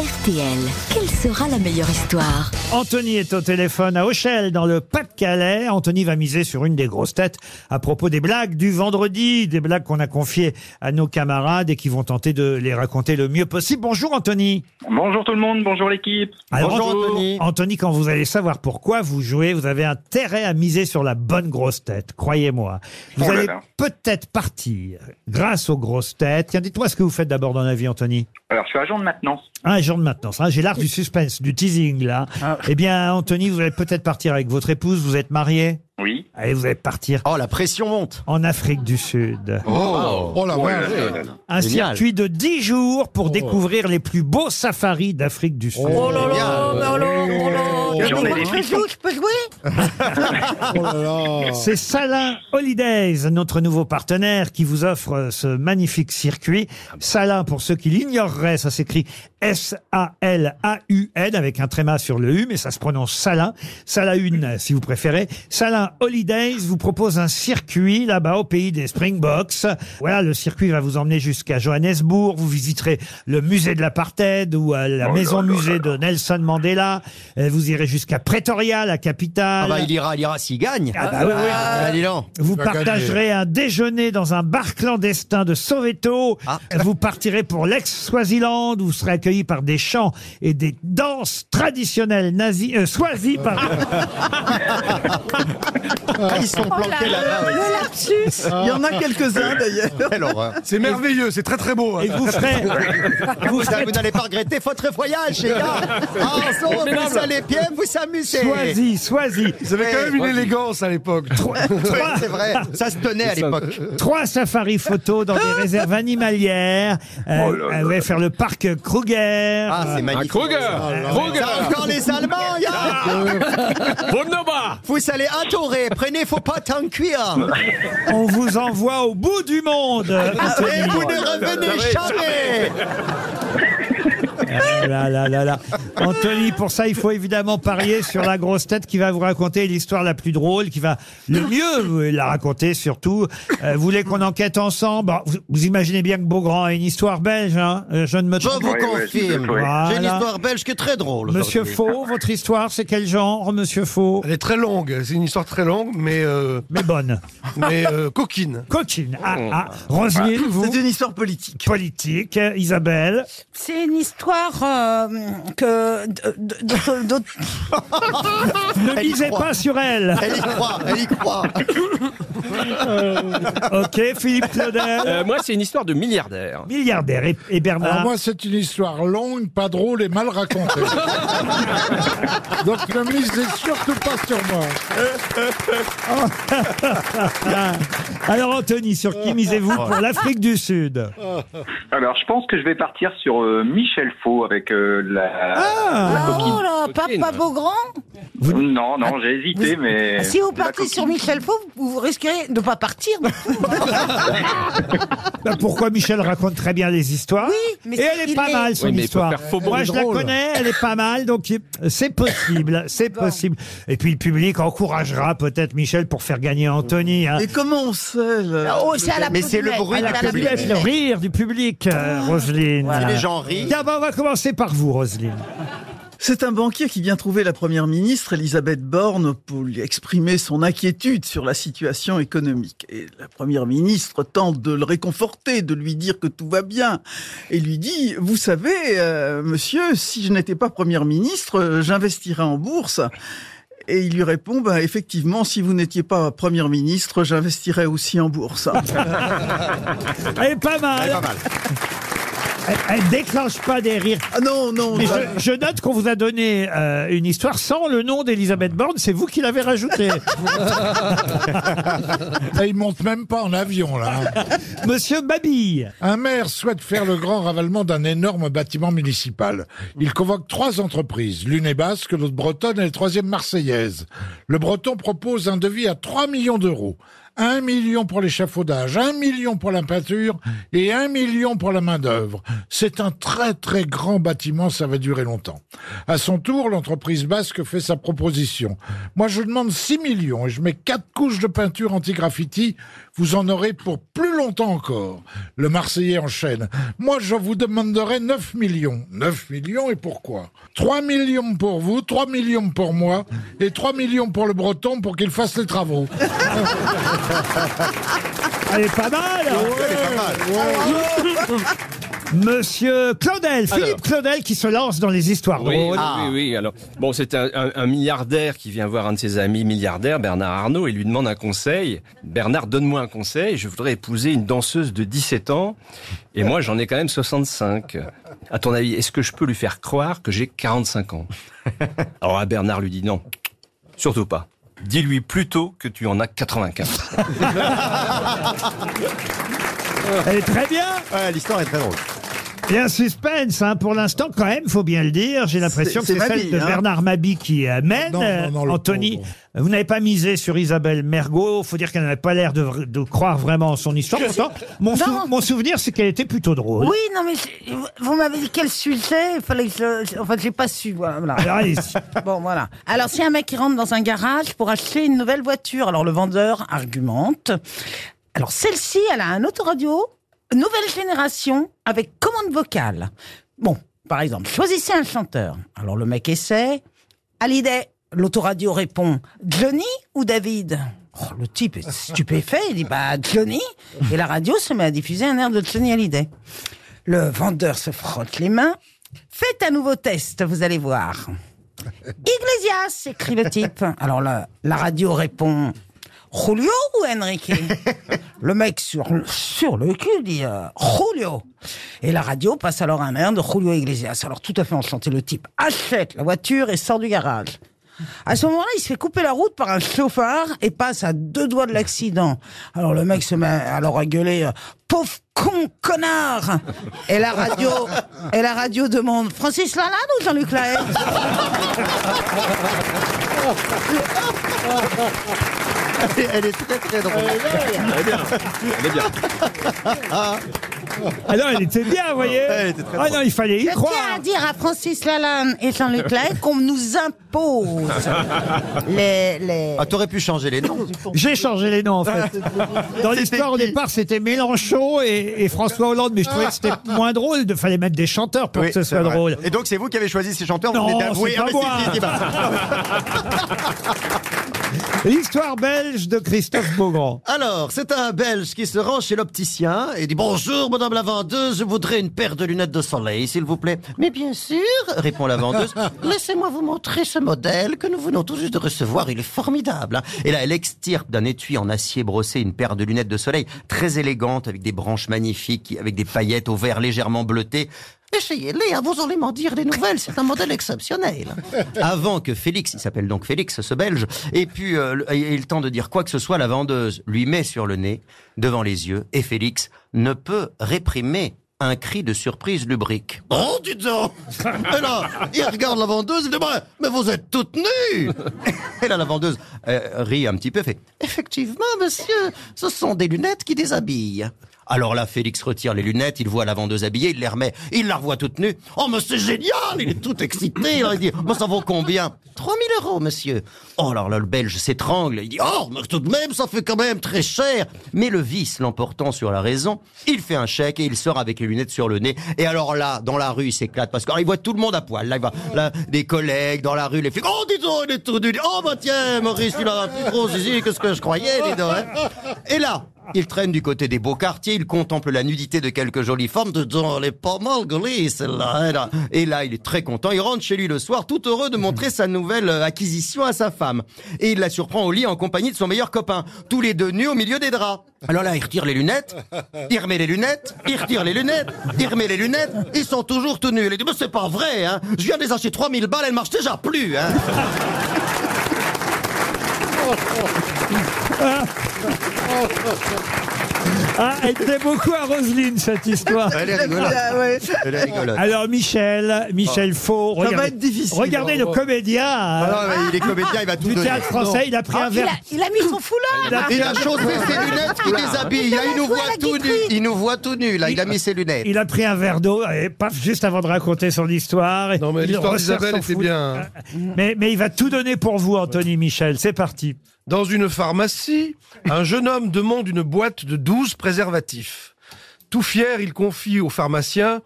RTL, quelle sera la meilleure histoire Anthony est au téléphone à Auchel, dans le Pas-de-Calais. Anthony va miser sur une des grosses têtes à propos des blagues du vendredi, des blagues qu'on a confiées à nos camarades et qui vont tenter de les raconter le mieux possible. Bonjour Anthony. Bonjour tout le monde, bonjour l'équipe. Alors, Bonjour, Anthony. Anthony, quand vous allez savoir pourquoi vous jouez, vous avez intérêt à miser sur la bonne grosse tête, croyez-moi. Vous Oh là allez peut-être partir grâce aux grosses têtes. Tiens, dites-moi ce que vous faites d'abord dans la vie, Anthony. Alors je suis agent de maintenance. Ah, de maintenance. hein. J'ai l'art du suspense, du teasing, là. Eh bien, Anthony, vous allez peut-être partir avec votre épouse. Vous êtes marié Oui. Allez, vous allez partir Oh, la pression monte. en Afrique du Sud. Oh la Oh vache là là là là. Un Génial. circuit de 10 jours pour découvrir les plus beaux safaris d'Afrique du Sud. Oh là Génial. J'en ai des frissons. Oh là là C'est Salin Holidays, notre nouveau partenaire, qui vous offre ce magnifique circuit. Salin, pour ceux qui l'ignoreraient, ça s'écrit S-A-L-A-U-N avec un tréma sur le U, mais ça se prononce Salin. Salahune, si vous préférez. Salin Holidays vous propose un circuit là-bas au pays des Springboks. Voilà, le circuit va vous emmener jusqu'à Johannesburg. Vous visiterez le musée de l'apartheid ou la Oh maison musée de Nelson Mandela. Euh, Vous irez jusqu'à Pretoria, la capitale. Ah bah, il ira, il ira s'il gagne. Ah bah oui, oui. Ah, dis donc. Vous partagerez un déjeuner dans un bar clandestin de Soweto. Ah. Vous partirez pour l'ex-Swaziland. où Vous serez accueilli par des chants et des danses traditionnelles nazis, euh, Swazi, pardon. Ah, ils sont planqués là-bas. oui. Il y en a quelques-uns d'ailleurs. Quelle horreur. C'est merveilleux, c'est très très beau. hein. Et vous ferez, vous Vous, ferez vous n'allez pas regretter votre voyage, les gars. Ah, on vous allez bien vous amuser. Swazi, Vous avez quand même une élégance à l'époque. Oui, c'est vrai. Ça se tenait à l'époque. Trois safaris photos dans des réserves animalières. Euh, Oh vous allez faire le parc Kruger. Ah, c'est magnifique. Oh Ça, encore les Allemands, ya Vous allez adorer. Prenez vos pâtes en cuir. On vous envoie au bout du monde. Anthony. Et vous ne revenez jamais. Ah là là là là. Anthony, pour ça, il faut évidemment parier sur la grosse tête qui va vous raconter l'histoire la plus drôle, qui va le mieux vous la raconter surtout. Euh, vous voulez qu'on enquête ensemble Bon, vous, vous imaginez bien que Beaugrand a une histoire belge, hein Euh, Je ne me Je trompe vous Ouais, ouais, confirme. Voilà. J'ai une histoire belge qui est très drôle. Monsieur. Faux, votre histoire, c'est quel genre, Monsieur Faux Elle est très longue, c'est une histoire très longue, mais, euh, Mais bonne. mais euh, coquine. Coquine. Ah, ah. Roselyne, vous C'est une histoire politique. Politique. Isabelle. C'est une histoire euh, que de- Ne misez pas sur elle. Elle y croit, elle y croit. Ok, Philippe Claudel. Euh, moi, c'est une histoire de milliardaire. Milliardaire. Et, et Bernard. Alors moi, c'est une histoire longue, pas drôle et mal racontée. Donc ne misez surtout pas sur moi. Alors Anthony, sur qui misez-vous pour l'Afrique du Sud? Alors je pense que je vais partir sur euh, Michel Faux avec euh, la, la coquine. Oh là. Papa Beaugrand Non, non, j'ai hésité, mais... Si vous partez sur. Michel Faux, vous risquerez de ne pas partir. Bah, Pourquoi Michel raconte très bien les histoires Oui, mais Et elle est pas est- mal son Oui, mais histoire. Moi je la connais, elle est pas mal, donc c'est possible, c'est possible. Et puis le public encouragera peut-être Michel pour faire gagner Anthony. Hein. Et comment on sait là Oh, c'est à la Mais c'est le bruit la Le public. public, le rire du public, euh, Roselyne. Si les gens rient. Tiens, bah, on va commencer par vous, Roselyne. C'est un banquier qui vient trouver la première ministre, Elisabeth Borne, pour lui exprimer son inquiétude sur la situation économique. Et la première ministre tente de le réconforter, de lui dire que tout va bien, et lui dit, vous savez, euh, monsieur, si je n'étais pas première ministre, j'investirais en bourse. Et il lui répond, bah, effectivement, si vous n'étiez pas première ministre, j'investirais aussi en bourse. Est pas mal. Pas mal. Elle, elle déclenche pas des rires. ah non, non, Mais je, je note qu'on vous a donné euh, une histoire sans le nom d'Elisabeth Borne. C'est vous qui l'avez rajouté. Et il monte même pas en avion là. Monsieur Mabille. Un maire souhaite faire le grand ravalement d'un énorme bâtiment municipal. Il convoque trois entreprises. L'une est basque, l'autre bretonne et la troisième marseillaise. Le breton propose un devis à 3 millions d'euros. Un million pour l'échafaudage, un million pour la peinture et un million pour la main-d'œuvre. C'est un très très grand bâtiment, ça va durer longtemps. À son tour, l'entreprise basque fait sa proposition. Moi, je demande 6 millions et je mets quatre couches de peinture anti-graffiti. Vous en aurez pour plus longtemps encore. Le Marseillais enchaîne. Moi, je vous demanderai 9 millions. 9 millions et pourquoi? 3 millions pour vous, 3 millions pour moi et 3 millions pour le Breton pour qu'il fasse les travaux. Elle est pas mal Monsieur Claudel, Philippe Alors. Claudel qui se lance dans les histoires Oui, drôles. oui, oui, Alors, bon, c'est un, un- un milliardaire qui vient voir un de ses amis milliardaires, Bernard Arnault, et lui demande un conseil. Bernard, donne-moi un conseil. Je voudrais épouser une danseuse de 17 ans, et moi, j'en ai quand même 65. À ton avis, est-ce que je peux lui faire croire que j'ai 45 ans? Alors, là, Bernard lui dit non, surtout pas. Dis-lui plutôt que tu en as 95. Elle est très bien Ouais, l'histoire est très drôle. Il y a un suspense, hein, pour l'instant, quand même, faut bien le dire. J'ai l'impression que C'est- celle de hein. Bernard Mabi qui euh, mène. Non, non, non, le Anthony, pauvre. vous n'avez pas misé sur Isabelle Mergot. Faut dire qu'elle n'avait pas l'air de, de croire vraiment en son histoire. Pourtant, mon, sou- Non. mon souvenir, c'est qu'elle était plutôt drôle. Oui, non, mais c'est- vous m'avez dit quel sujet Il fallait que je. Enfin, j'ai pas su. Voilà. Alors, Bon, voilà. Alors, si un mec qui rentre dans un garage pour acheter une nouvelle voiture, alors le vendeur argumente. Alors, celle-ci, elle a un autoradio, nouvelle génération, avec commande vocale. Bon, par exemple, choisissez un chanteur. Alors, le mec essaie. Hallyday, l'autoradio répond Johnny ou David? Oh, Le type est stupéfait, il dit bah Johnny. Et la radio se met à diffuser un air de Johnny Hallyday. Le vendeur se frotte les mains. Faites un nouveau test, vous allez voir. Iglesias, écrit le type. Alors la, la radio répond Julio ou Enrique? Le mec sur, sur le cul dit euh, Julio. Et la radio passe alors un air de Julio Iglesias. Alors tout à fait enchanté, le type achète la voiture et sort du garage. À ce moment-là, il se fait couper la route par un chauffard et passe à deux doigts de l'accident. Alors le mec se met alors à gueuler euh, pauvre con connard. Et la radio et la radio demande Francis Lalanne ou Jean-Luc Lahaye? Elle est très très drôle. Elle est bien. Elle est bien. Alors, elle était bien, vous voyez Elle était très Ah non, il fallait y Je tiens croire. à dire à Francis Lalanne et Jean-Luc Lahaye qu'on nous impose les, les... Ah, t'aurais pu changer les noms. J'ai changé les noms, en fait. Dans l'histoire, au départ, c'était Mélenchon et, et François Hollande, mais je trouvais que c'était moins drôle. Il fallait mettre des chanteurs pour Oui, que ce c'est soit vrai. drôle. Et donc, c'est vous qui avez choisi ces chanteurs Non, vous venez d'avouer. c'est pas Ah, mais moi. si, si, si, bah. L'histoire belge de Christophe Beaugrand. Alors, c'est un Belge qui se rend chez l'opticien et dit Bonjour, madame la vendeuse, je voudrais une paire de lunettes de soleil, s'il vous plaît. Mais bien sûr, répond la vendeuse. Laissez-moi vous montrer ce modèle que nous venons tout juste de recevoir. Il est formidable. hein. Et là, elle extirpe d'un étui en acier brossé une paire de lunettes de soleil très élégante avec des branches magnifiques, avec des paillettes au vert légèrement bleuté. Essayez-les, hein, vous allez m'en dire des nouvelles. C'est un modèle exceptionnel. Avant que Félix, il s'appelle donc Félix, ce Belge, ait pu euh, le- ait le temps de dire quoi que ce soit, la vendeuse lui met sur le nez, devant les yeux, et Félix ne peut réprimer un cri de surprise lubrique. Oh, dis donc Et là, il regarde la vendeuse, il dit Mais vous êtes toute nue Et là, la vendeuse euh, rit un petit peu, fait Effectivement, monsieur, ce sont des lunettes qui déshabillent. Alors là, Félix retire les lunettes, il voit la vendeuse habillée, il les remet, il la revoit toute nue. Oh, mais c'est génial Il est tout excité, il dit Mais ça vaut combien? 3000 euros, monsieur. Oh, alors là, le Belge s'étrangle, il dit Oh, mais tout de même, ça fait quand même très cher Mais le vice l'emportant sur la raison, il fait un chèque et il sort avec les lunettes sur le nez. Et alors là, dans la rue, il s'éclate parce qu'il voit tout le monde à poil. Là, il voit là, des collègues dans la rue, les flics. Oh, dis donc, il est tout nu Oh, bah tiens, Maurice, il a un plus gros zizi que ce que je croyais, dis donc, hein. Et là, il traîne du côté des beaux quartiers, il contemple la nudité de quelques jolies femmes. Dis donc, elle est pas mal celle-là, là. Et là, il est très content. Il rentre chez lui le soir, tout heureux de montrer sa nouvelle acquisition à sa femme. Et il la surprend au lit en compagnie de son meilleur copain. Tous les deux nus au milieu des draps. Alors là, il retire les lunettes, il remet les lunettes, il retire les lunettes, il remet les lunettes. Ils sont toujours tout nus. Elle dit, mais c'est pas vrai, hein. Je viens de les acheter 3000 balles, elles marchent déjà plus, hein oh, oh. Ah, elle plaît beaucoup à Roselyne, cette histoire. Elle est rigolote. Ah. Elle est rigolote. Alors, Michel, Michel Faux, Ça va regardez, être difficile. regardez le comédien Ah euh, non, mais il est comédien, il va tout du donner. théâtre français. Il a pris un il, a, verre. il a mis son foulard Il a chaussé ses lunettes qui déshabillent. Là, il nous voit tout nu. guitare. Il nous voit tout nu, là. Il a mis ses lunettes. Il a pris un verre d'eau, et paf, juste avant de raconter son histoire. Non, mais Il l'histoire d'Isabelle était bien. Mais, mais il va tout donner pour vous, Anthony Michel. C'est parti. Dans une pharmacie, un jeune homme demande une boîte de 12 préservatifs. Tout fier, il confie au pharmacien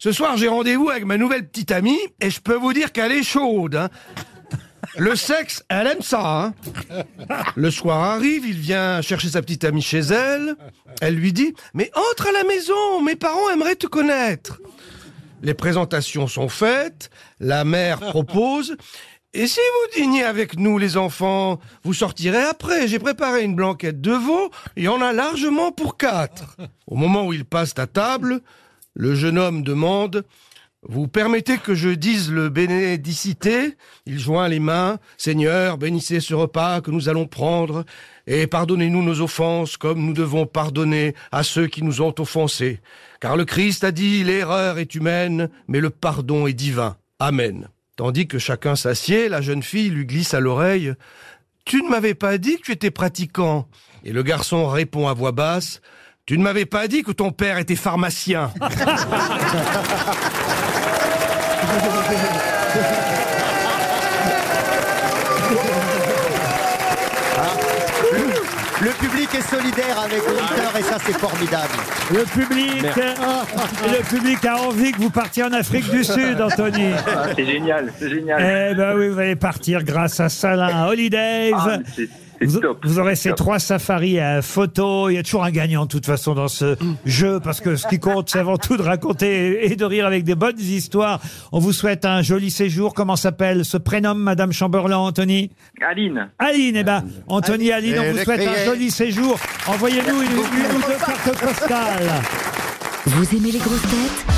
Ce soir, j'ai rendez-vous avec ma nouvelle petite amie et je peux vous dire qu'elle est chaude. hein. Le sexe, elle aime ça. hein. Le soir arrive, il vient chercher sa petite amie chez elle. Elle lui dit Mais entre à la maison, mes parents aimeraient te connaître. Les présentations sont faites, la mère propose. Et si vous dîniez avec nous, les enfants, vous sortirez après. J'ai préparé une blanquette de veau, il y en a largement pour quatre. Au moment où ils passent à table, le jeune homme demande Vous permettez que je dise le bénédicité? Il joint les mains Seigneur, bénissez ce repas que nous allons prendre, et pardonnez-nous nos offenses comme nous devons pardonner à ceux qui nous ont offensés. Car le Christ a dit L'erreur est humaine, mais le pardon est divin. Amen. Tandis que chacun s'assied, la jeune fille lui glisse à l'oreille Tu ne m'avais pas dit que tu étais pratiquant. Et le garçon répond à voix basse Tu ne m'avais pas dit que ton père était pharmacien. Le public est solidaire avec l'auditeur et ça c'est formidable. Le public, le public a envie que vous partiez en Afrique du Sud, Anthony. C'est génial, c'est génial. Eh ben oui, vous allez partir grâce à Salin Holidays. Ah, c'est Vous, top, vous aurez ces top. trois safaris à photo. Il y a toujours un gagnant, de toute façon, dans ce jeu, parce que ce qui compte, c'est avant tout de raconter et de rire avec des bonnes histoires. On vous souhaite un joli séjour. Comment s'appelle ce prénom, Madame Chamberlain, Anthony? Aline. Aline, eh ben, Anthony, Aline, on vous souhaite un joli séjour. Envoyez-nous une, une ou deux cartes postales. Vous aimez les grosses têtes?